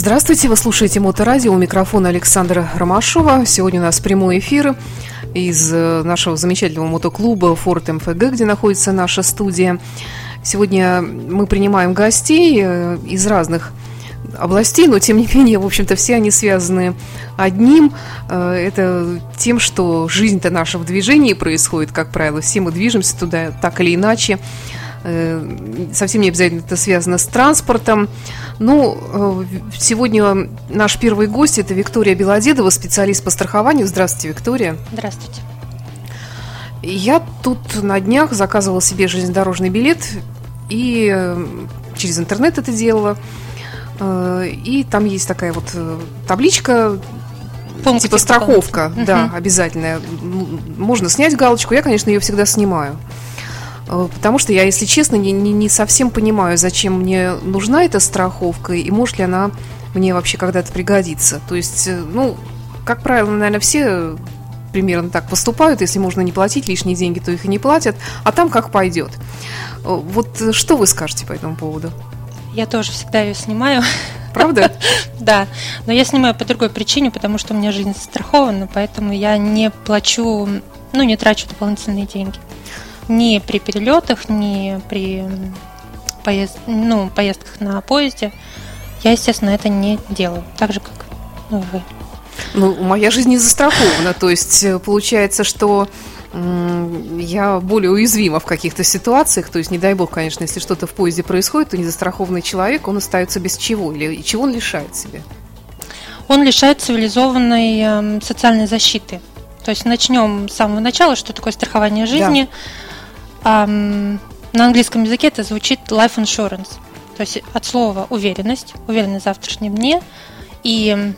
Здравствуйте, вы слушаете Моторадио, у микрофона Александра Ромашова. Сегодня у нас прямой эфир из э, нашего замечательного мотоклуба Форт МФГ, где находится наша студия. Сегодня мы принимаем гостей э, из разных областей, но тем не менее, в общем-то, все они связаны одним. Э, это тем, что жизнь-то наша в движении происходит, как правило. Все мы движемся туда так или иначе. Э, совсем не обязательно это связано с транспортом. Ну, сегодня наш первый гость – это Виктория Белодедова, специалист по страхованию. Здравствуйте, Виктория. Здравствуйте. Я тут на днях заказывала себе железнодорожный билет и через интернет это делала. Э, и там есть такая вот э, табличка, Пункт типа страховка, угу. да, обязательная. Можно снять галочку. Я, конечно, ее всегда снимаю. Э, потому что я, если честно, не, не, не совсем понимаю, зачем мне нужна эта страховка и может ли она мне вообще когда-то пригодиться. То есть, ну, как правило, наверное, все примерно так поступают. Если можно не платить лишние деньги, то их и не платят. А там как пойдет. Вот что вы скажете по этому поводу? Я тоже всегда ее снимаю. Правда? Да, но я снимаю по другой причине, потому что у меня жизнь застрахована, поэтому я не плачу, ну, не трачу дополнительные деньги. Ни при перелетах, ни при поезд, ну, поездках на поезде. Я, естественно, это не делаю, так же, как ну, вы. Ну, моя жизнь не застрахована, то есть э, получается, что я более уязвима в каких-то ситуациях. То есть, не дай бог, конечно, если что-то в поезде происходит, то незастрахованный человек, он остается без чего? Или чего он лишает себя? Он лишает цивилизованной э, социальной защиты. То есть начнем с самого начала, что такое страхование жизни. Да. Эм, на английском языке это звучит life insurance. То есть от слова уверенность, уверенность в завтрашнем дне. И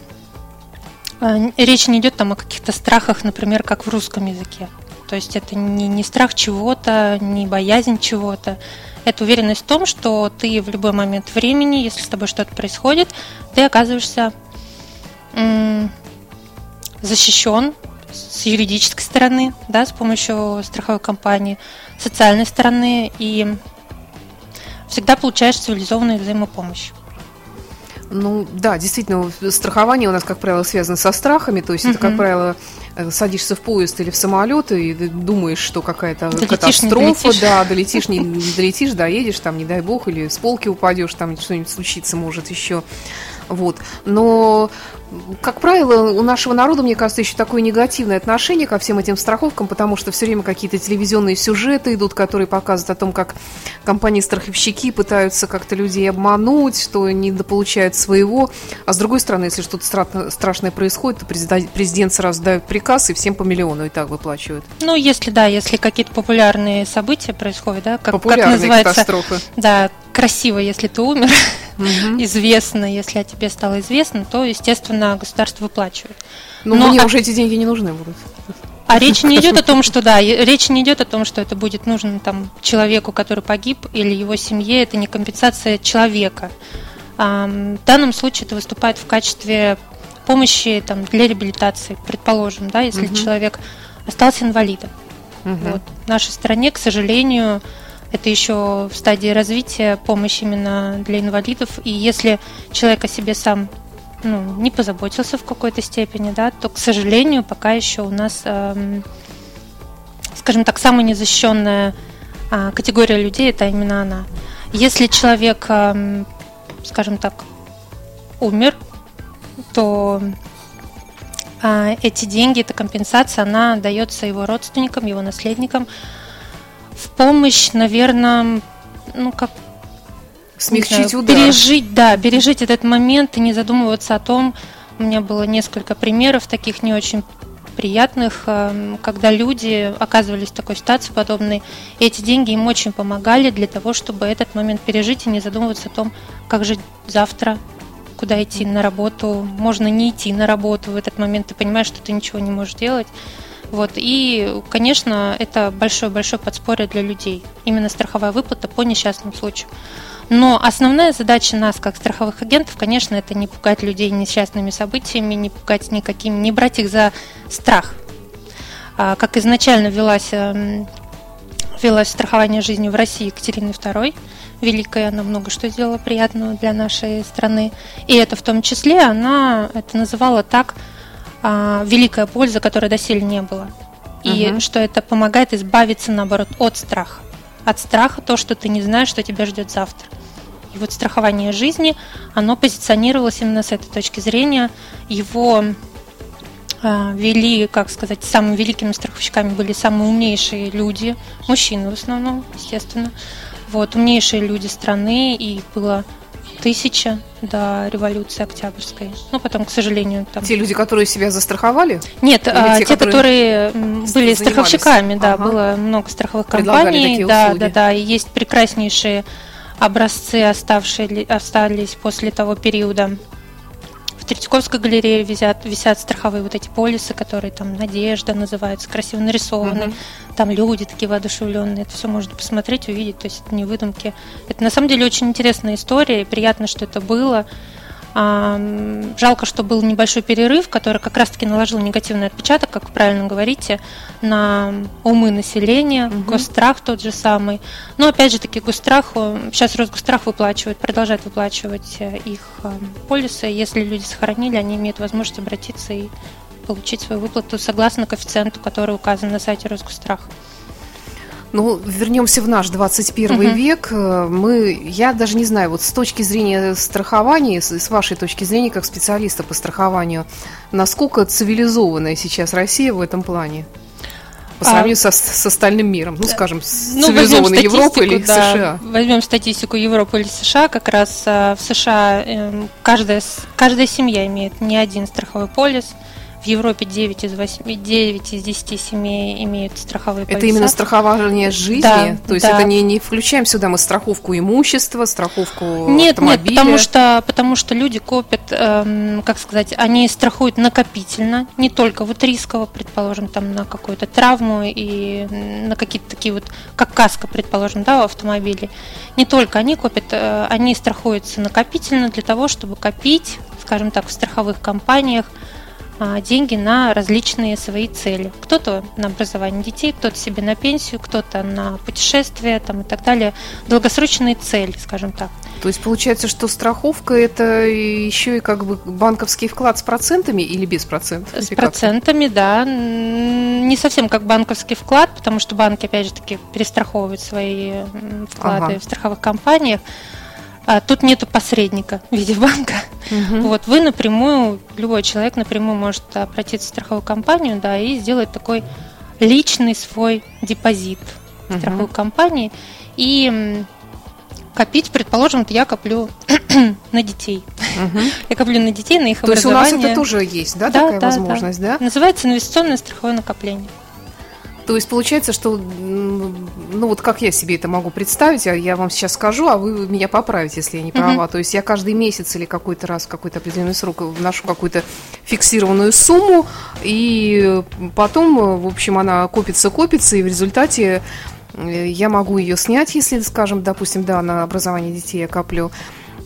э, речь не идет там о каких-то страхах, например, как в русском языке. То есть это не, не страх чего-то, не боязнь чего-то. Это уверенность в том, что ты в любой момент времени, если с тобой что-то происходит, ты оказываешься защищен с юридической стороны, да, с помощью страховой компании, социальной стороны и всегда получаешь цивилизованную взаимопомощь. Ну да, действительно, страхование у нас, как правило, связано со страхами, то есть mm-hmm. это, как правило, садишься в поезд или в самолет и думаешь, что какая-то долетишь, катастрофа, да, долетишь, не, не долетишь, доедешь, там, не дай бог, или с полки упадешь, там что-нибудь случится может еще. Вот. Но как правило, у нашего народа, мне кажется, еще такое негативное отношение ко всем этим страховкам, потому что все время какие-то телевизионные сюжеты идут, которые показывают о том, как компании-страховщики пытаются как-то людей обмануть, что не дополучают своего. А с другой стороны, если что-то страшное происходит, то президент сразу дает приказ, и всем по миллиону и так выплачивают. Ну, если, да, если какие-то популярные события происходят, да, как, популярные как называется, катастрофы. Да, красиво, если ты умер, угу. известно, если о тебе стало известно, то, естественно, государство выплачивает. Ну, Но мне а... уже эти деньги не нужны будут. А речь не идет о том, что да, речь не идет о том, что это будет нужно там человеку, который погиб, или его семье. Это не компенсация человека. В данном случае это выступает в качестве помощи там, для реабилитации, предположим, да, если угу. человек остался инвалидом. Угу. Вот. В нашей стране, к сожалению, это еще в стадии развития помощь именно для инвалидов. И если человек о себе сам ну, не позаботился в какой-то степени, да, то, к сожалению, пока еще у нас, эм, скажем так, самая незащищенная э, категория людей это именно она. Если человек, эм, скажем так, умер, то э, эти деньги, эта компенсация, она дается его родственникам, его наследникам в помощь, наверное, ну как смягчить удар. Пережить, да, пережить этот момент и не задумываться о том. У меня было несколько примеров таких не очень приятных, эм, когда люди оказывались в такой ситуации подобной, и эти деньги им очень помогали для того, чтобы этот момент пережить и не задумываться о том, как жить завтра, куда идти на работу, можно не идти на работу в этот момент, ты понимаешь, что ты ничего не можешь делать. Вот. И, конечно, это большое-большое подспорье для людей. Именно страховая выплата по несчастным случаям. Но основная задача нас, как страховых агентов, конечно, это не пугать людей несчастными событиями, не пугать никакими, не брать их за страх. А, как изначально велась велось страхование жизни в России Екатерины II. Великая, она много что сделала приятного для нашей страны. И это в том числе, она это называла так а, великая польза, которой доселе не было. И угу. что это помогает избавиться, наоборот, от страха. От страха то, что ты не знаешь, что тебя ждет завтра. И вот страхование жизни, оно позиционировалось именно с этой точки зрения. Его вели, как сказать, самыми великими страховщиками были самые умнейшие люди, мужчины в основном, естественно. Вот, умнейшие люди страны, и было тысяча до революции Октябрьской. Ну, потом, к сожалению, там... Те люди, которые себя застраховали? Нет, а, те, те, которые, которые были страховщиками, да, ага. было много страховых компаний. да, услуги. да, да, и есть прекраснейшие образцы, оставшие, остались после того периода. Третьяковской галерее висят, висят страховые вот эти полисы, которые там «Надежда» называются, красиво нарисованы. Угу. Там люди такие воодушевленные. Это все можно посмотреть, увидеть. То есть это не выдумки. Это на самом деле очень интересная история, и приятно, что это было. Жалко, что был небольшой перерыв, который как раз-таки наложил негативный отпечаток, как вы правильно говорите, на умы населения, угу. госстрах тот же самый. Но опять же таки госстрах, сейчас Росгосстрах выплачивает, продолжает выплачивать э, их полисы. Если люди сохранили, они имеют возможность обратиться и получить свою выплату согласно коэффициенту, который указан на сайте Росгосстрах. Ну, вернемся в наш 21 угу. век. Э, мы, я даже не знаю, вот с точки зрения страхования, с, с вашей точки зрения, как специалиста по страхованию, насколько цивилизованная сейчас Россия в этом плане? По а, сравнению а, со, с остальным миром, ну, скажем, с ну, цивилизованной Европой или да, США? Возьмем статистику Европы или США, как раз а, в США э, каждая, каждая семья имеет не один страховой полис, в Европе 9 из, 8, 9 из 10 семей имеют страховые полисы. Это именно страхование жизни? Да, То есть да. это не, не включаем сюда мы страховку имущества, страховку нет, автомобиля? Нет, потому что, потому что люди копят, эм, как сказать, они страхуют накопительно, не только вот рисково, предположим, там на какую-то травму и на какие-то такие вот, как каска, предположим, да, в автомобиле. Не только они копят, э, они страхуются накопительно для того, чтобы копить, скажем так, в страховых компаниях, деньги на различные свои цели. Кто-то на образование детей, кто-то себе на пенсию, кто-то на путешествия там, и так далее. Долгосрочные цели, скажем так. То есть получается, что страховка это еще и как бы банковский вклад с процентами или без процентов? С процентами, да. Не совсем как банковский вклад, потому что банки, опять же таки, перестраховывают свои вклады ага. в страховых компаниях. А тут нету посредника в виде банка. Угу. Вот вы напрямую, любой человек напрямую может обратиться в страховую компанию, да, и сделать такой личный свой депозит в угу. страховой компании и копить, предположим, я коплю на детей. Угу. Я коплю на детей, на их То образование. То есть у нас это тоже есть, да, да такая да, возможность, да. да? Называется инвестиционное страховое накопление. То есть получается, что, ну вот как я себе это могу представить, я, я вам сейчас скажу, а вы меня поправите, если я не права. Mm-hmm. То есть я каждый месяц или какой-то раз, какой-то определенный срок вношу какую-то фиксированную сумму, и потом, в общем, она копится, копится, и в результате э, я могу ее снять, если, скажем, допустим, да, на образование детей я коплю,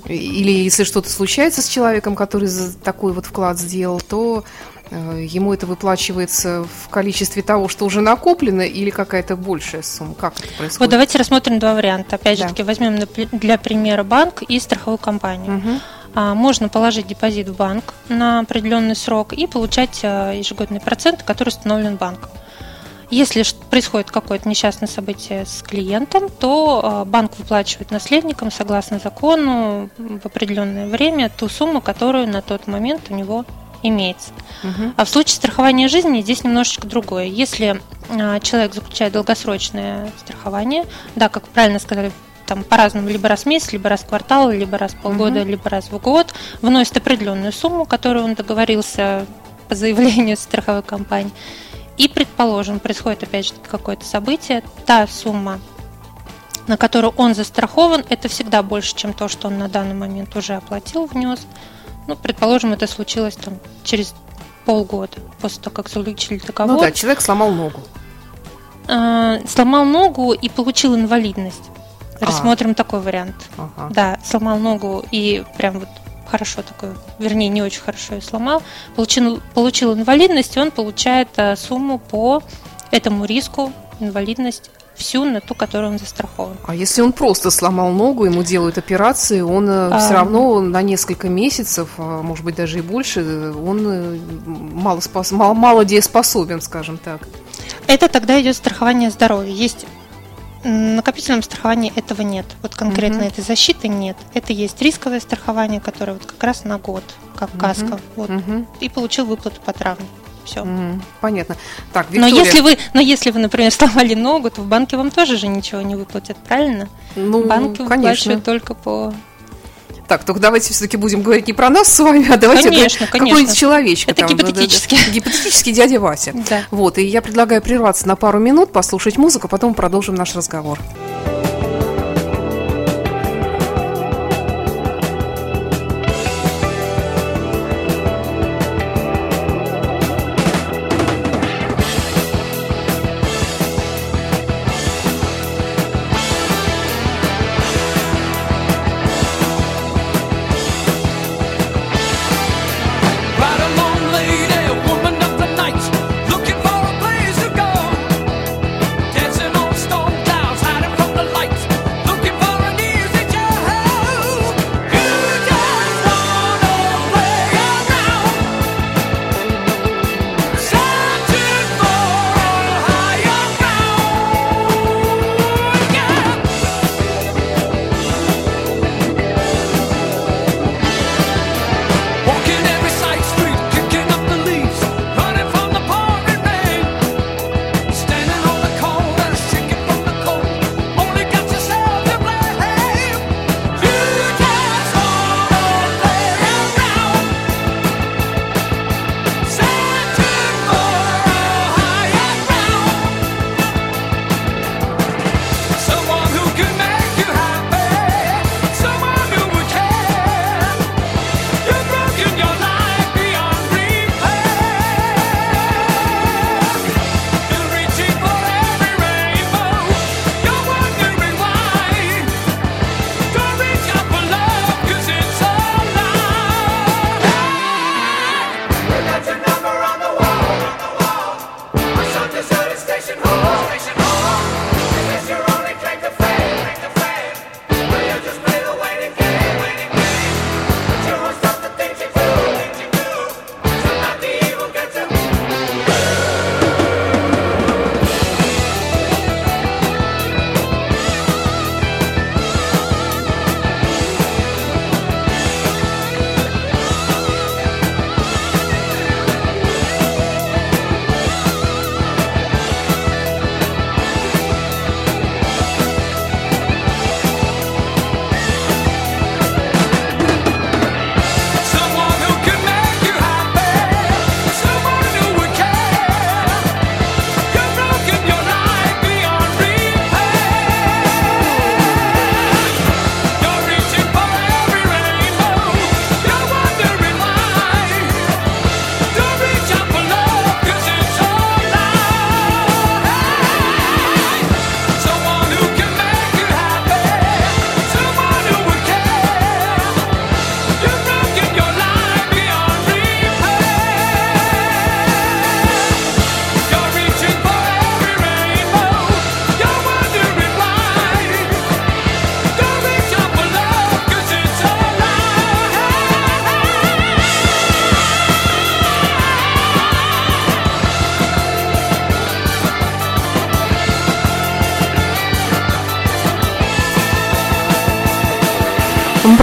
или если что-то случается с человеком, который такой вот вклад сделал, то ему это выплачивается в количестве того, что уже накоплено, или какая-то большая сумма? Как это происходит? Вот давайте рассмотрим два варианта. Опять да. же таки, возьмем для примера банк и страховую компанию. Угу. Можно положить депозит в банк на определенный срок и получать а, ежегодный процент, который установлен банком. Если происходит какое-то несчастное событие с клиентом, то а, банк выплачивает наследникам согласно закону в определенное время ту сумму, которую на тот момент у него имеется. Угу. А в случае страхования жизни здесь немножечко другое. Если а, человек заключает долгосрочное страхование, да, как правильно сказали, там по-разному, либо раз в месяц, либо раз в квартал, либо раз в полгода, угу. либо раз в год, вносит определенную сумму, которую он договорился по заявлению страховой компании. И, предположим, происходит опять же какое-то событие, та сумма, на которую он застрахован, это всегда больше, чем то, что он на данный момент уже оплатил, внес. Ну, предположим, это случилось там через полгода после того, как заключили договор. Ну да, человек сломал ногу. Э, сломал ногу и получил инвалидность. А. Рассмотрим а. такой вариант. Ага. Да, сломал ногу и прям вот хорошо такой, вернее, не очень хорошо ее сломал, получил, получил инвалидность, и он получает а, сумму по этому риску, инвалидность всю на ту, которую он застрахован. А если он просто сломал ногу, ему делают операции, он э, а... все равно на несколько месяцев, а может быть даже и больше, он э, мало, спас... мало, мало дееспособен, скажем так. Это тогда идет страхование здоровья. Есть накопительном страховании этого нет. Вот конкретно угу. этой защиты нет. Это есть рисковое страхование, которое вот как раз на год, как угу. каска. Вот. Угу. И получил выплату по травме. Все. Угу. Понятно. Так, Виктория... но если вы, но если вы, например, сломали ногу, то в банке вам тоже же ничего не выплатят, правильно? Ну, Банки конечно. выплачивают только по так, только давайте все-таки будем говорить не про нас с вами, а давайте конечно, какой-нибудь человечек. Это там, гипотетически. Да, дядя Вася. Да. Вот, и я предлагаю прерваться на пару минут, послушать музыку, потом продолжим наш разговор.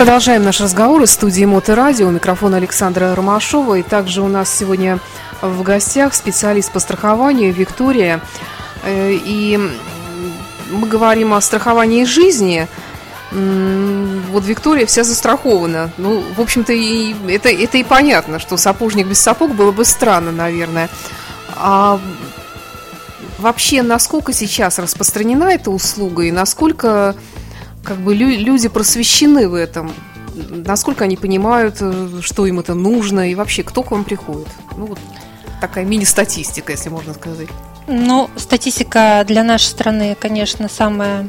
Продолжаем наш разговор из студии Моторадио. У микрофона Александра Ромашова. И также у нас сегодня в гостях специалист по страхованию Виктория. Э, и мы говорим о страховании жизни. Вот Виктория вся застрахована. Ну, в общем-то, и это, это и понятно, что сапожник без сапог было бы странно, наверное. А вообще, насколько сейчас распространена эта услуга и насколько как бы лю- люди просвещены в этом? Насколько они понимают, э, что им это нужно и вообще кто к вам приходит? Ну вот такая мини-статистика, если можно сказать. Ну, статистика для нашей страны, конечно, самая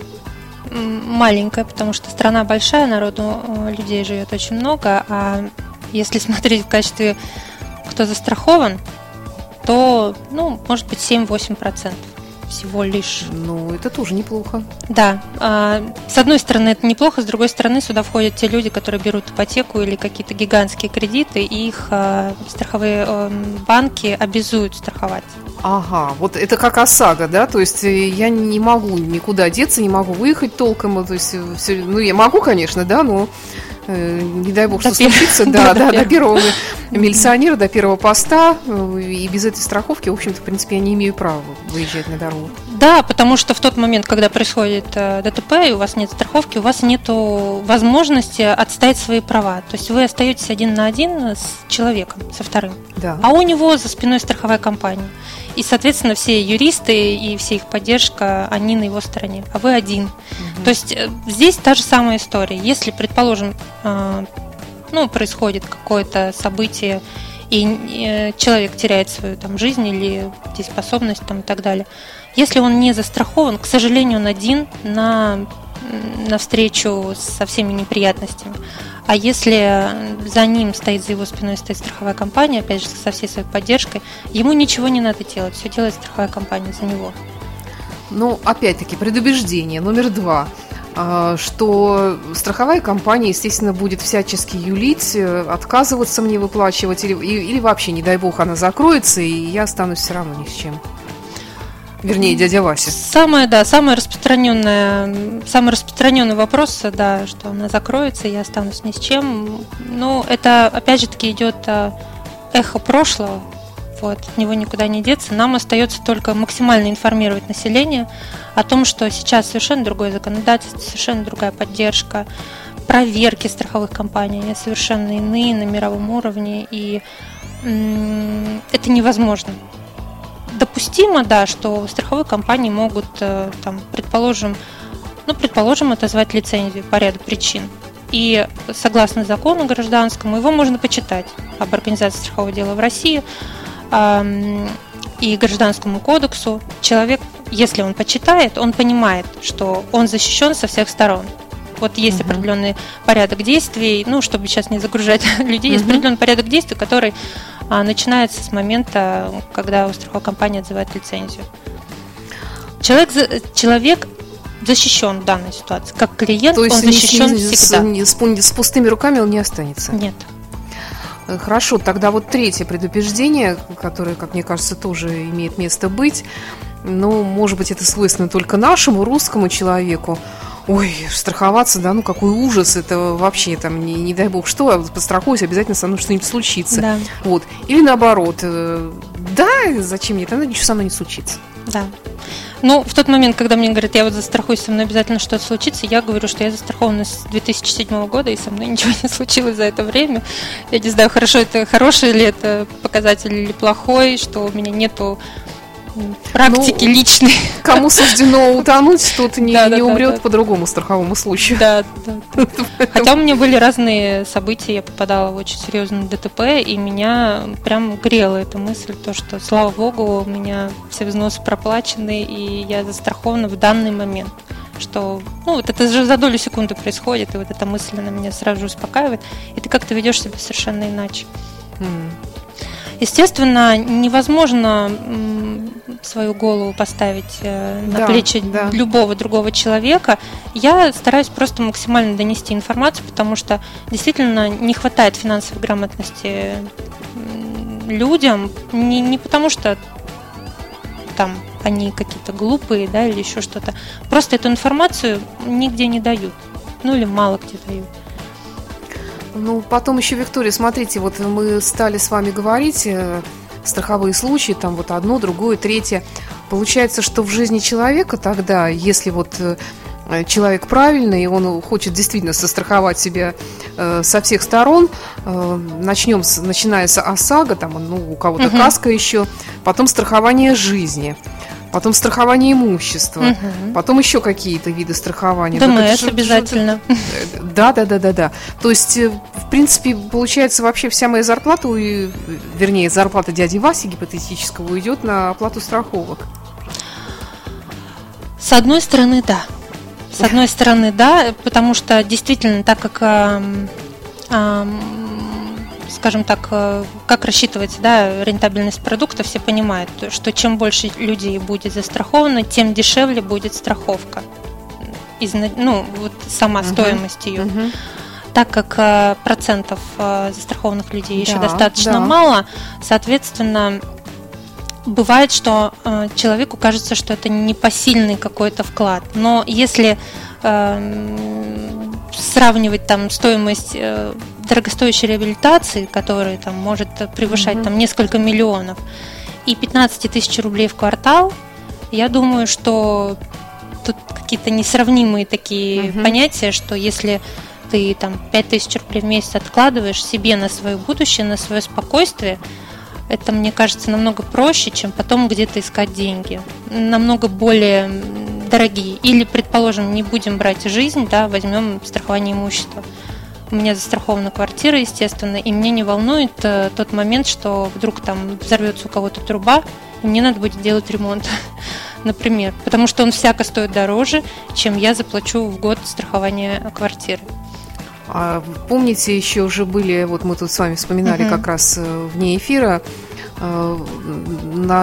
маленькая, потому что страна большая, народу э, людей живет очень много, а если смотреть в качестве кто застрахован, то, ну, может быть, 7-8%. Всего лишь. Ну, это тоже неплохо. Да. А, с одной стороны, это неплохо, с другой стороны, сюда входят те люди, которые берут ипотеку или какие-то гигантские кредиты, и их а, страховые банки обязуют страховать. Ага, вот это как ОСАГО, да? То есть э, я не могу никуда деться, не могу выехать толком. То есть, э, все, ну, я могу, конечно, да, но Э, не дай бог, до что пер... случится, да, да, до первого милиционера, до первого поста, э, и без этой страховки, в общем-то, в принципе, я не имею права выезжать на дорогу. Да, потому что в тот момент, когда происходит э, ДТП, и у вас нет страховки, у вас нет возможности отстоять свои права. То есть вы остаетесь один на один с человеком, со вторым. Да. А у него за спиной страховая компания. И, соответственно, все юристы и все их поддержка, они на его стороне, а вы один. Угу. То есть э, здесь та же самая история. Если, предположим, э, ну, происходит какое-то событие, и э, человек теряет свою там, жизнь или дееспособность там, и так далее. Если он не застрахован, к сожалению, он один на, на встречу со всеми неприятностями. А если за ним стоит, за его спиной стоит страховая компания, опять же, со всей своей поддержкой, ему ничего не надо делать, все делает страховая компания за него. Ну, опять-таки, предубеждение номер два а, что страховая компания, естественно, будет всячески юлить, э, отказываться мне выплачивать, или, или вообще, не дай бог, она закроется, и я останусь все равно ни с чем. Вернее, дядя Вася. Самое, да, самое распространенное, самый распространенный вопрос, да, что она закроется, я останусь ни с чем. Ну, это, опять же таки, идет а, эхо прошлого, вот, от него никуда не деться. Нам остается только максимально информировать население о том, что сейчас совершенно другое законодательство, совершенно другая поддержка, проверки страховых компаний, совершенно иные на мировом уровне, и это невозможно допустимо, да, что страховые компании могут, э, там, предположим, ну, предположим, отозвать лицензию по ряду причин. И согласно закону гражданскому, его можно почитать об организации страхового дела в России и гражданскому кодексу. Человек, если он почитает, он понимает, что он защищен со всех сторон. Вот есть угу. определенный порядок действий, ну, чтобы сейчас не загружать людей, есть определенный порядок действий, который а, начинается с момента, когда у страховой компании отзывает лицензию. Человек, человек защищен в данной ситуации. Как клиент, То есть он защищен с, всегда. С, с пустыми руками он не останется? Нет. Э, хорошо, тогда вот третье предупреждение, которое, как мне кажется, тоже имеет место быть. Ну, может быть, это свойственно только нашему русскому человеку. Ой, страховаться, да, ну какой ужас, это вообще там, не, не дай бог что, а подстрахуюсь, обязательно со мной что-нибудь случится. Да. Вот. Или наоборот, э, да, зачем мне, тогда ничего со мной не случится. Да. Ну, в тот момент, когда мне говорят, я вот застрахуюсь, со мной обязательно что-то случится, я говорю, что я застрахована с 2007 года, и со мной ничего не случилось за это время. Я не знаю, хорошо это хороший ли это показатель или плохой, что у меня нету практики ну, личной. Кому суждено утонуть, тот не, да, не да, умрет да, по другому страховому случаю. Да, да. Хотя у меня были разные события, я попадала в очень серьезный ДТП, и меня прям грела эта мысль, то, что, слава богу, у меня все взносы проплачены, и я застрахована в данный момент что ну вот это же за долю секунды происходит, и вот эта мысль на меня сразу же успокаивает, и ты как-то ведешь себя совершенно иначе. Mm. Естественно, невозможно свою голову поставить э, на да, плечи да. любого другого человека. Я стараюсь просто максимально донести информацию, потому что действительно не хватает финансовой грамотности людям, не, не потому что там они какие-то глупые, да, или еще что-то. Просто эту информацию нигде не дают. Ну или мало где дают. Ну, потом еще, Виктория, смотрите, вот мы стали с вами говорить э, страховые случаи, там вот одно, другое, третье. Получается, что в жизни человека тогда, если вот э, человек правильный, и он хочет действительно состраховать себя э, со всех сторон. Э, начнем, с, начиная с ОСАГО, там, ну, у кого-то угу. каска еще, потом страхование жизни потом страхование имущества, угу. потом еще какие-то виды страхования. ДМС обязательно. Да, да, да, да, да. То есть, э, в принципе, получается, вообще вся моя зарплата, вернее, зарплата дяди Васи гипотетического уйдет на оплату страховок. С одной стороны, да. С одной стороны, да, потому что действительно, так как скажем так, э, как рассчитывать да, рентабельность продукта, все понимают, что чем больше людей будет застраховано, тем дешевле будет страховка. Из, ну, вот сама uh-huh. стоимость ее. Uh-huh. Так как э, процентов э, застрахованных людей еще да, достаточно да. мало, соответственно, бывает, что человеку кажется, что это непосильный какой-то вклад. Но если э, сравнивать там стоимость дорогостоящей реабилитации, которая там может превышать mm-hmm. там несколько миллионов, и 15 тысяч рублей в квартал, я думаю, что тут какие-то несравнимые такие mm-hmm. понятия, что если ты там 5 тысяч рублей в месяц откладываешь себе на свое будущее, на свое спокойствие, это, мне кажется, намного проще, чем потом где-то искать деньги. Намного более дорогие. Или, предположим, не будем брать жизнь, да, возьмем страхование имущества. У меня застрахована квартира, естественно, и мне не волнует э, тот момент, что вдруг там взорвется у кого-то труба, и мне надо будет делать ремонт, например, потому что он всяко стоит дороже, чем я заплачу в год страхование квартиры. А помните, еще уже были, вот мы тут с вами вспоминали uh-huh. как раз э, вне эфира,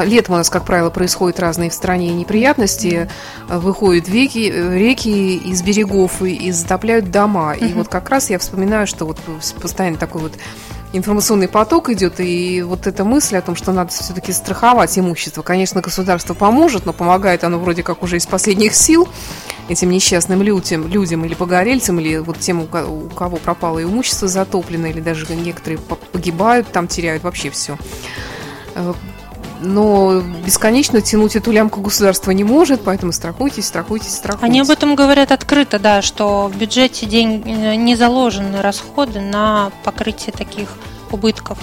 летом у нас, как правило, происходят разные в стране неприятности, выходят реки, реки из берегов и, и затопляют дома. Uh-huh. И вот как раз я вспоминаю, что вот постоянно такой вот информационный поток идет, и вот эта мысль о том, что надо все-таки страховать имущество. Конечно, государство поможет, но помогает оно вроде как уже из последних сил этим несчастным людям, людям или погорельцам, или вот тем, у кого пропало имущество затоплено, или даже некоторые погибают, там теряют вообще все. Э, но бесконечно тянуть эту лямку государство не может, поэтому страхуйтесь, страхуйтесь, страхуйтесь. Они об этом говорят открыто, да, что в бюджете день, э, не заложены расходы на покрытие таких убытков.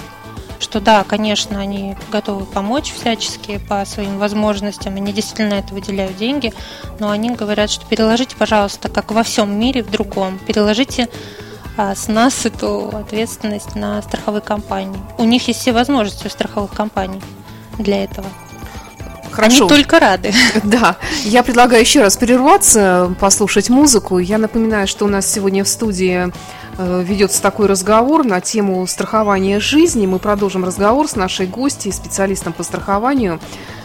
Что да, конечно, они готовы помочь всячески по своим возможностям, они действительно это выделяют деньги, но они говорят, что переложите, пожалуйста, как во всем мире в другом, переложите с нас эту ответственность на страховые компании. У них есть все возможности у страховых компаний для этого. Хорошо. Они только рады. Да. Я предлагаю еще раз прерваться, послушать музыку. Я напоминаю, что у нас сегодня в студии э, ведется такой разговор на тему страхования жизни. Мы продолжим разговор с нашей гостьей, специалистом по страхованию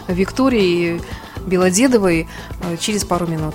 Викторией Белодедовой э, через пару минут.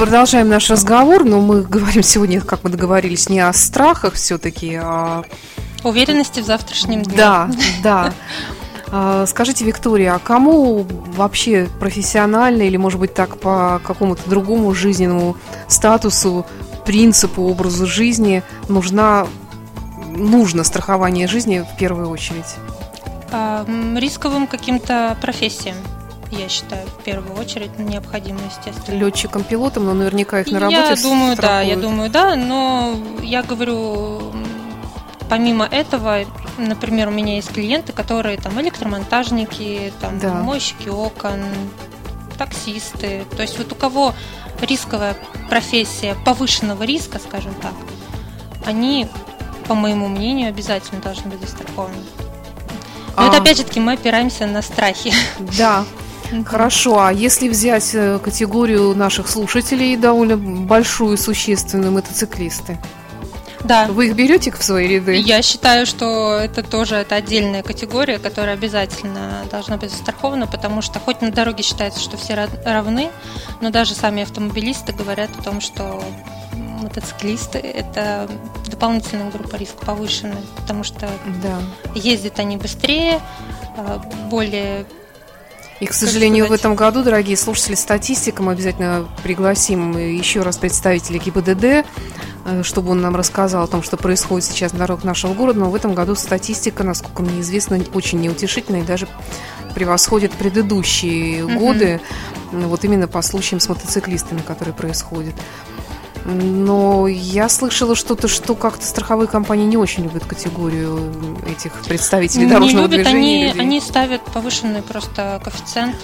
Продолжаем наш разговор, но мы говорим сегодня, как мы договорились, не о страхах все-таки, а... Уверенности в завтрашнем дне. Да, да. А, скажите, Виктория, а кому вообще профессионально или, может быть, так по какому-то другому жизненному статусу, принципу, образу жизни нужна, нужно страхование жизни в первую очередь? Рисковым каким-то профессиям я считаю, в первую очередь необходимо, естественно. Летчикам, пилотам, но наверняка их на работе Я думаю, страхуют. да, я думаю, да, но я говорю, помимо этого, например, у меня есть клиенты, которые там электромонтажники, там да. мойщики окон, таксисты. То есть вот у кого рисковая профессия повышенного риска, скажем так, они, по моему мнению, обязательно должны быть застрахованы. Но а... это опять же таки мы опираемся на страхи. Да, Хорошо, а если взять э, категорию наших слушателей, довольно большую, существенную, мотоциклисты? Да. Вы их берете в свои ряды? Я считаю, что это тоже это отдельная категория, которая обязательно должна быть застрахована, потому что хоть на дороге считается, что все равны, но даже сами автомобилисты говорят о том, что мотоциклисты – это дополнительная группа риска повышенная, потому что да. ездят они быстрее, а, более и, к сожалению, в этом году, дорогие слушатели, статистика, мы обязательно пригласим еще раз представителя ГИБДД, э, чтобы он нам рассказал о том, что происходит сейчас на дорогах нашего города. Но в этом году статистика, насколько мне известно, очень неутешительная и даже превосходит предыдущие mm-hmm. годы, вот именно по случаям с мотоциклистами, которые происходят. Но я слышала что-то, что как-то страховые компании не очень любят категорию этих представителей не дорожного любят, движения. Они, они ставят повышенный просто коэффициент.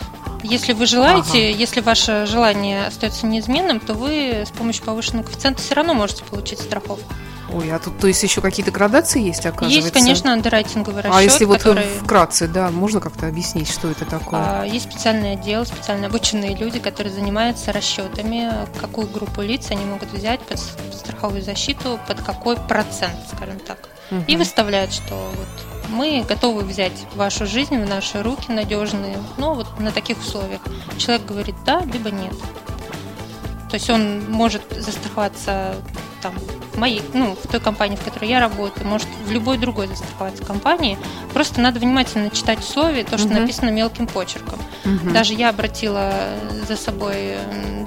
Если вы желаете, ага. если ваше желание остается неизменным, то вы с помощью повышенного коэффициента все равно можете получить страховку. Ой, а тут, то есть, еще какие-то градации есть, оказывается? Есть, конечно, андеррайтинговый расчет. А если вот который... вкратце, да, можно как-то объяснить, что это такое? А, есть специальный отдел, специально обученные люди, которые занимаются расчетами, какую группу лиц они могут взять под страховую защиту, под какой процент, скажем так. Угу. И выставляют, что вот мы готовы взять вашу жизнь в наши руки надежные, но вот на таких условиях. Человек говорит да, либо нет. То есть он может застраховаться там моей, ну, в той компании, в которой я работаю, может, в любой другой застраховаться компании. Просто надо внимательно читать условия, то, что uh-huh. написано мелким почерком. Uh-huh. Даже я обратила за собой,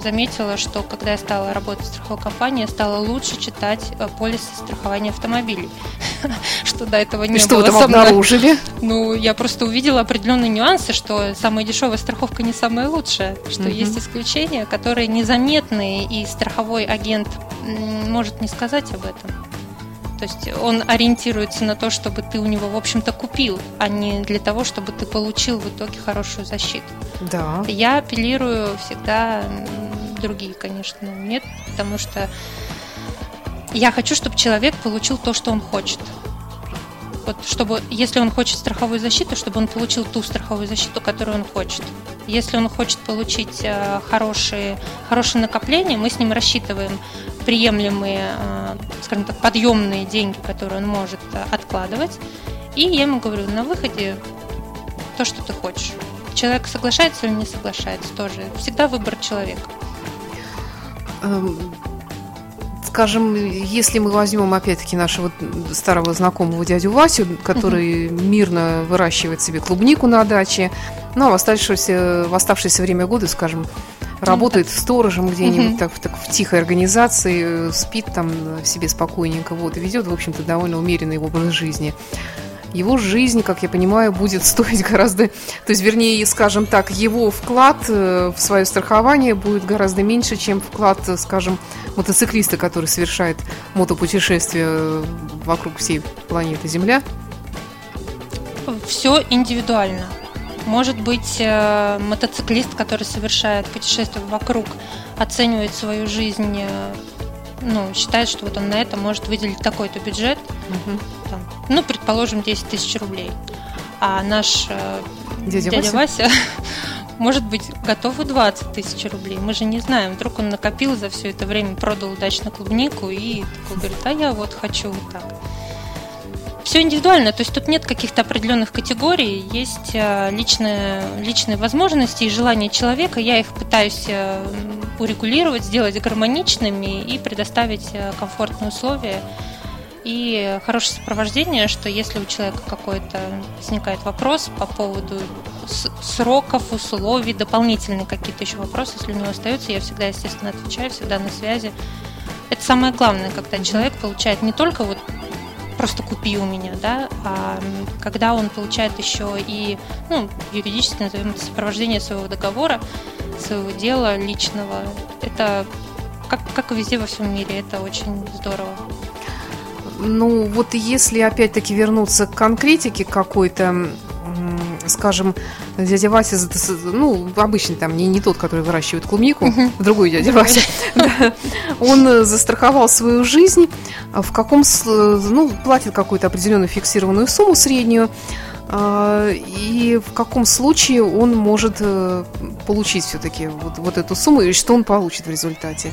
заметила, что когда я стала работать в страховой компании, я стала лучше читать э, полисы страхования автомобилей. что до этого не было. Что там обнаружили? Ну, я просто увидела определенные нюансы, что самая дешевая страховка не самая лучшая, что есть исключения, которые незаметные, и страховой агент может не сказать об этом. То есть он ориентируется на то, чтобы ты у него, в общем-то, купил, а не для того, чтобы ты получил в итоге хорошую защиту. Да. Я апеллирую всегда другие, конечно, нет, потому что я хочу, чтобы человек получил то, что он хочет. Вот чтобы, если он хочет страховую защиту, чтобы он получил ту страховую защиту, которую он хочет. Если он хочет получить э, хорошие, хорошее накопление, мы с ним рассчитываем приемлемые, э, скажем так, подъемные деньги, которые он может э, откладывать. И я ему говорю, на выходе то, что ты хочешь. Человек соглашается или не соглашается, тоже. Всегда выбор человека. Скажем, если мы возьмем опять-таки нашего старого знакомого дядю Васю, который угу. мирно выращивает себе клубнику на даче, ну а в оставшееся, в оставшееся время года, скажем, работает ну, сторожем где-нибудь угу. так, так в тихой организации, спит там себе спокойненько, вот, и ведет, в общем-то, довольно умеренный образ жизни его жизнь, как я понимаю, будет стоить гораздо, то есть, вернее, скажем так, его вклад э, в свое страхование будет гораздо меньше, чем вклад, скажем, мотоциклиста, который совершает мотопутешествие э, вокруг всей планеты Земля. Все индивидуально. Может быть, э, мотоциклист, который совершает путешествие вокруг, оценивает свою жизнь ну, считает, что вот он на это может выделить такой-то бюджет, угу. Там, ну, предположим, 10 тысяч рублей. А наш э, дядя, дядя Вася, Вася может быть готов и 20 тысяч рублей. Мы же не знаем, вдруг он накопил за все это время, продал удачно клубнику и такой говорит, а я вот хочу вот так. Все индивидуально, то есть тут нет каких-то определенных категорий, есть э, личные, личные возможности и желания человека. Я их пытаюсь э, урегулировать, сделать гармоничными и предоставить э, комфортные условия и хорошее сопровождение, что если у человека какой-то возникает вопрос по поводу сроков, условий, дополнительные какие-то еще вопросы, если у него остаются, я всегда, естественно, отвечаю, всегда на связи. Это самое главное, когда человек получает не только вот просто купи у меня, да, а когда он получает еще и, ну, юридически назовем это сопровождение своего договора, своего дела личного, это как, как везде во всем мире, это очень здорово. Ну, вот если опять-таки вернуться к конкретике какой-то, скажем, дядя Вася, ну, обычный там, не, не тот, который выращивает клубнику, uh-huh. другой дядя Вася, он застраховал свою жизнь, в каком, ну, платит какую-то определенную фиксированную сумму среднюю, а, и в каком случае он может э, получить все-таки вот, вот эту сумму, и что он получит в результате?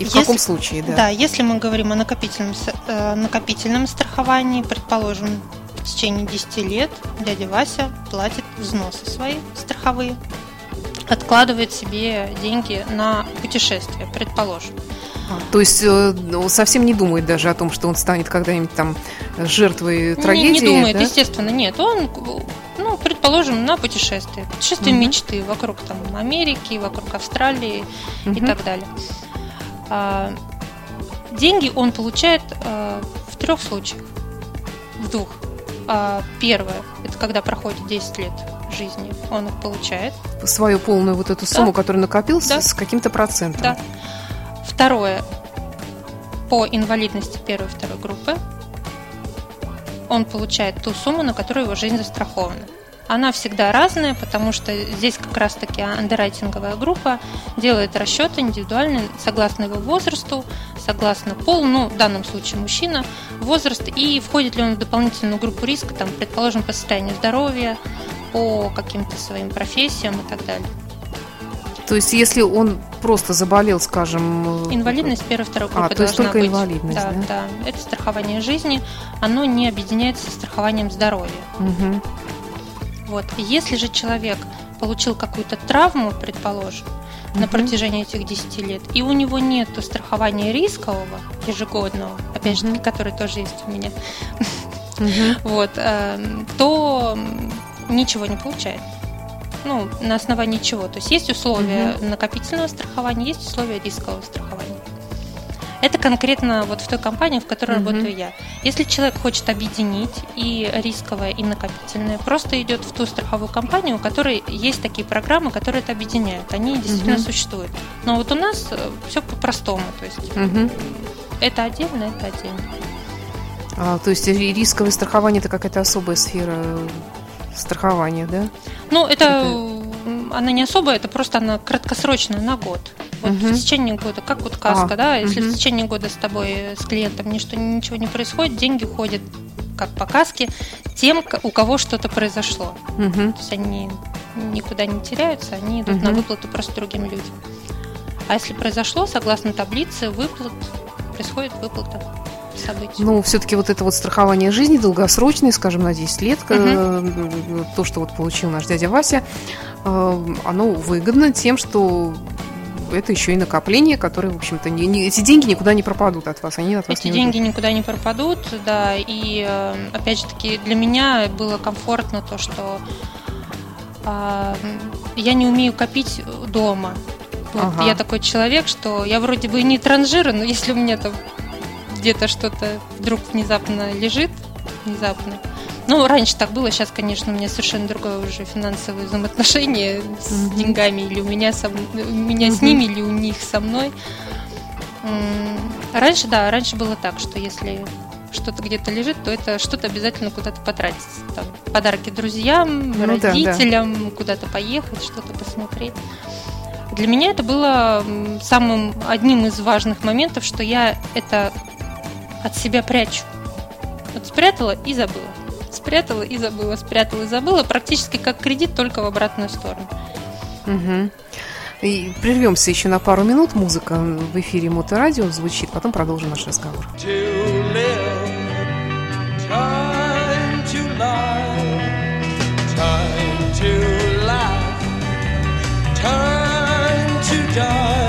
И в если, каком случае, да? Да, если мы говорим о накопительном, э, накопительном страховании, предположим, в течение 10 лет дядя Вася платит взносы свои страховые, откладывает себе деньги на путешествие, предположим. А, то есть э, ну, совсем не думает даже о том, что он станет когда-нибудь там жертвой трагедии? Не, не думает, да? естественно, нет. Он, ну, предположим, на путешествие. Путешествие угу. мечты вокруг там Америки, вокруг Австралии угу. и так далее. А, деньги он получает а, в трех случаях. В двух. А, первое, это когда проходит 10 лет жизни, он их получает. Свою полную вот эту сумму, да. которую накопил, да. с каким-то процентом. Да. Второе, по инвалидности первой и второй группы, он получает ту сумму, на которую его жизнь застрахована. Она всегда разная, потому что здесь как раз-таки андеррайтинговая группа делает расчеты индивидуальные согласно его возрасту, согласно полу, ну, в данном случае мужчина, возраст, и входит ли он в дополнительную группу риска, там, предположим, по состоянию здоровья, по каким-то своим профессиям и так далее. То есть, если он просто заболел, скажем... Э, Инвалидность первой второй группы а, то есть только быть. инвалидность, да, да? Да, это страхование жизни, оно не объединяется со страхованием здоровья. Угу. Вот. Если же человек получил какую-то травму, предположим, угу. на протяжении этих 10 лет, и у него нет страхования рискового ежегодного, опять же который тоже есть у меня, вот, эм, то ничего не получает. Ну, на основании чего? То есть есть условия накопительного страхования, есть условия рискового страхования. Это конкретно вот в той компании, в которой mm-hmm. работаю я. Если человек хочет объединить и рисковое, и накопительное, просто идет в ту страховую компанию, у которой есть такие программы, которые это объединяют. Они действительно mm-hmm. существуют. Но вот у нас э, все по-простому. То есть mm-hmm. это отдельно, это отдельно. А, то есть рисковое страхование это какая-то особая сфера страхования, да? Ну, это, это... она не особая, это просто она краткосрочная на год. Вот угу. в течение года, как вот каска, а, да, если угу. в течение года с тобой, с клиентом ничто, ничего не происходит, деньги уходят как по каске тем, у кого что-то произошло. Угу. То есть они никуда не теряются, они идут угу. на выплату просто другим людям. А если произошло, согласно таблице выплат, происходит выплата событий. Ну, все-таки вот это вот страхование жизни долгосрочное, скажем, на 10 лет, угу. то, что вот получил наш дядя Вася, э, оно выгодно тем, что это еще и накопление, которое, в общем-то, не, не, эти деньги никуда не пропадут от вас, они от вас эти не деньги уйдут. никуда не пропадут, да, и э, опять же таки для меня было комфортно то, что э, я не умею копить дома. Вот, ага. Я такой человек, что я вроде бы не транжира, но если у меня там где-то что-то вдруг внезапно лежит, внезапно, ну, раньше так было, сейчас, конечно, у меня совершенно другое уже финансовое взаимоотношение с mm-hmm. деньгами, или у меня, со, у меня mm-hmm. с ними, или у них со мной. Раньше, да, раньше было так, что если что-то где-то лежит, то это что-то обязательно куда-то потратить. Там, подарки друзьям, ну, родителям, да, да. куда-то поехать, что-то посмотреть. Для меня это было самым одним из важных моментов, что я это от себя прячу. Вот спрятала и забыла спрятала и забыла, спрятала и забыла, практически как кредит, только в обратную сторону. Угу. И прервемся еще на пару минут. Музыка в эфире Моторадио звучит, потом продолжим наш разговор. Time to die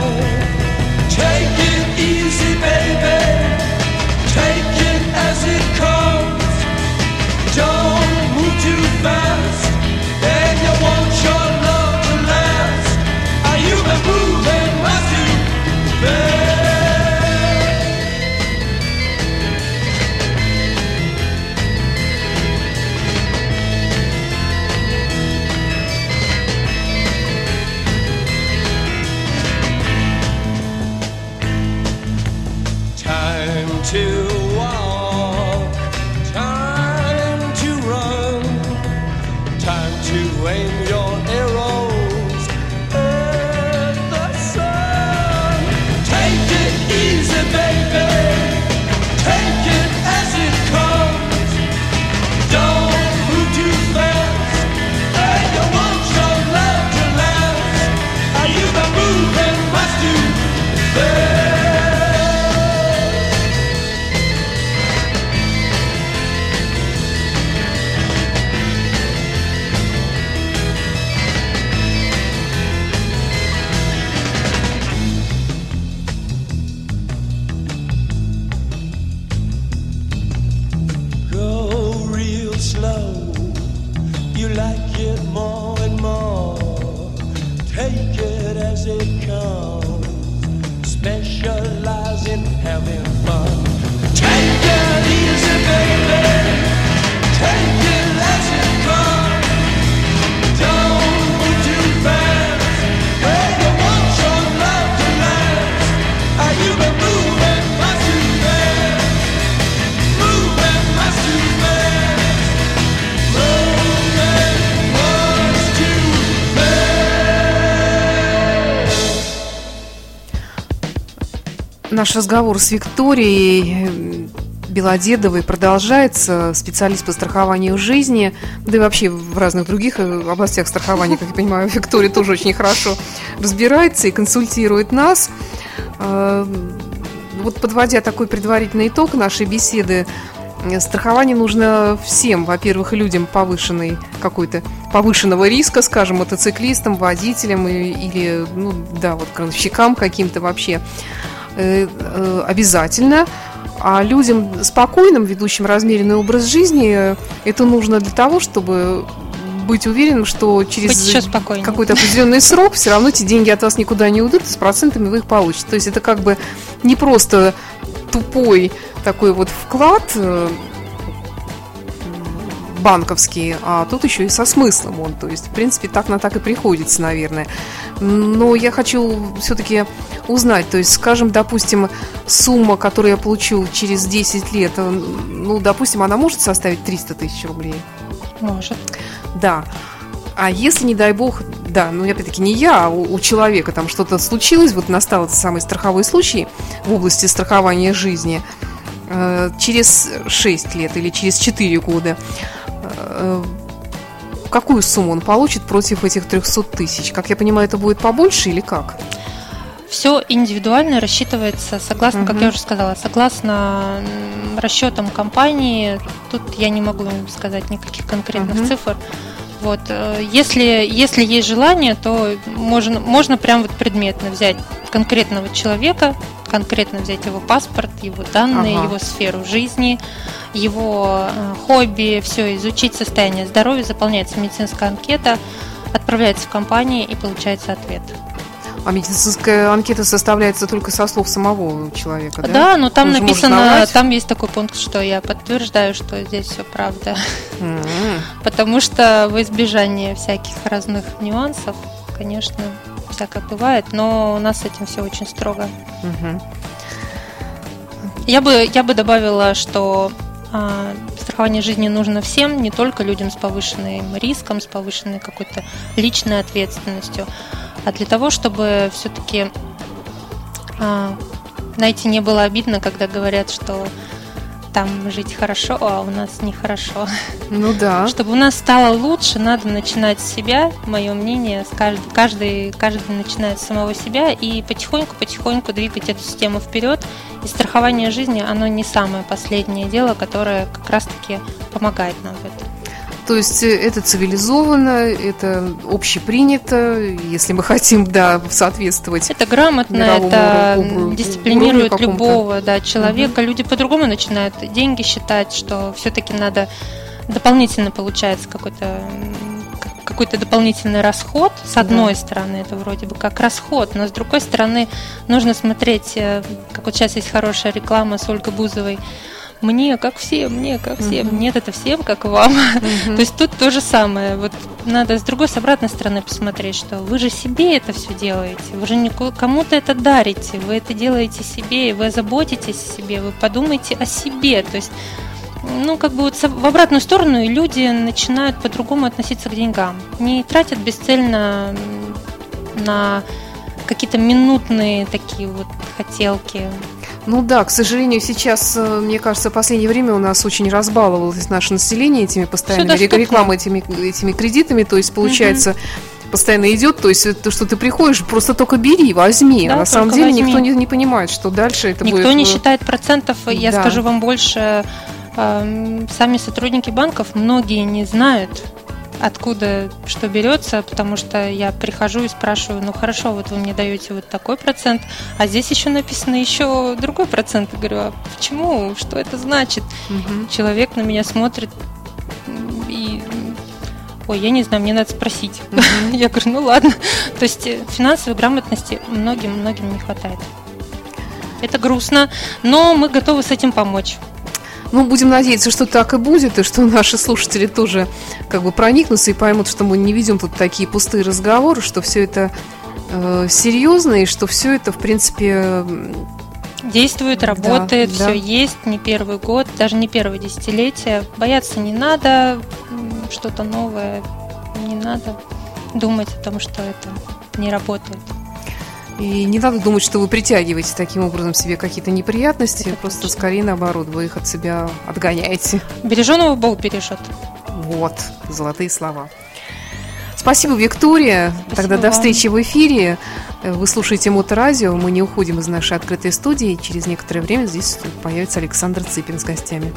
Наш разговор с Викторией Белодедовой продолжается, специалист по страхованию жизни, да и вообще в разных других э, областях страхования, как я понимаю, Виктория тоже очень хорошо разбирается и консультирует нас. Э, вот подводя такой предварительный итог нашей беседы, э, страхование нужно всем, во-первых, людям повышенной какой-то повышенного риска, скажем, мотоциклистам, водителям или, ну да, вот крановщикам каким-то вообще обязательно. А людям спокойным, ведущим размеренный образ жизни, это нужно для того, чтобы быть уверенным, что через какой-то определенный срок все равно эти деньги от вас никуда не уйдут, и с процентами вы их получите. То есть это как бы не просто тупой такой вот вклад, банковские, а тут еще и со смыслом он. То есть, в принципе, так на так и приходится, наверное. Но я хочу все-таки узнать, то есть, скажем, допустим, сумма, которую я получу через 10 лет, ну, допустим, она может составить 300 тысяч рублей? Может. Да. А если, не дай бог, да, ну, опять-таки, не я, а у, у человека там что-то случилось, вот настал этот самый страховой случай в области страхования жизни, э, через 6 лет или через 4 года, какую сумму он получит против этих 300 тысяч? Как я понимаю, это будет побольше или как? Все индивидуально рассчитывается согласно, угу. как я уже сказала, согласно расчетам компании. Тут я не могу сказать никаких конкретных угу. цифр. Вот, э, если, если есть желание, то можно, можно прям вот предметно взять конкретного человека, конкретно взять его паспорт, его данные, ага. его сферу жизни, его э, хобби, все, изучить состояние здоровья, заполняется медицинская анкета, отправляется в компанию и получается ответ. А медицинская анкета составляется только со слов самого человека, да? Да, но там Он написано, там есть такой пункт, что я подтверждаю, что здесь все правда. Mm-hmm. Потому что в избежание всяких разных нюансов, конечно, всякое бывает, но у нас с этим все очень строго. Mm-hmm. Я бы, я бы добавила, что а, страхование жизни нужно всем, не только людям с повышенным риском, с повышенной какой-то личной ответственностью, а для того, чтобы все-таки, а, знаете, не было обидно, когда говорят, что там жить хорошо, а у нас нехорошо. Ну да. Чтобы у нас стало лучше, надо начинать с себя, мое мнение, с каждый, каждый, каждый начинает с самого себя и потихоньку-потихоньку двигать эту систему вперед. И страхование жизни, оно не самое последнее дело, которое как раз-таки помогает нам в этом. То есть э, это цивилизованно, это общепринято, если мы хотим, да, соответствовать. Это грамотно, это уровню, дисциплинирует любого да, человека. Угу. Люди по-другому начинают деньги считать, что все-таки надо дополнительно получается какой-то какой-то дополнительный расход. С одной да. стороны, это вроде бы как расход, но с другой стороны, нужно смотреть, э, как вот сейчас есть хорошая реклама с Ольгой Бузовой, мне как всем, мне как всем. Mm-hmm. Нет, это всем как вам. Mm-hmm. то есть тут то же самое. Вот надо с другой, с обратной стороны посмотреть, что вы же себе это все делаете. Вы же кому-то это дарите. Вы это делаете себе, вы заботитесь о себе, вы подумайте о себе. То есть ну, как бы вот в обратную сторону люди начинают по-другому относиться к деньгам. Не тратят бесцельно на какие-то минутные такие вот хотелки. Ну да, к сожалению, сейчас, э, мне кажется, в последнее время у нас очень разбаловалось наше население этими постоянными рекламой, этими, этими кредитами. То есть, получается, угу постоянно идет, то есть то, что ты приходишь, просто только бери, возьми. Да, а на самом деле возьми. никто не, не понимает, что дальше это никто будет. Никто не э, считает процентов. Я да. скажу вам больше, э, сами сотрудники банков многие не знают, откуда что берется, потому что я прихожу и спрашиваю, ну хорошо, вот вы мне даете вот такой процент, а здесь еще написано еще другой процент. Я говорю, а почему? Что это значит? Угу. Человек на меня смотрит и ой, я не знаю, мне надо спросить. Mm-hmm. Я говорю, ну ладно. То есть э, финансовой грамотности многим-многим не хватает. Это грустно, но мы готовы с этим помочь. Ну, будем надеяться, что так и будет, и что наши слушатели тоже как бы проникнутся и поймут, что мы не ведем тут такие пустые разговоры, что все это э, серьезно, и что все это, в принципе, Действует, работает, да, все да. есть, не первый год, даже не первое десятилетие. Бояться не надо, что-то новое не надо думать о том, что это не работает. И не надо думать, что вы притягиваете таким образом себе какие-то неприятности, Это просто точно. скорее наоборот, вы их от себя отгоняете. Береженого Бог бережет. Вот, золотые слова. Спасибо, Виктория. Спасибо Тогда вам. до встречи в эфире. Вы слушаете Моторадио. Мы не уходим из нашей открытой студии. Через некоторое время здесь появится Александр Цыпин с гостями.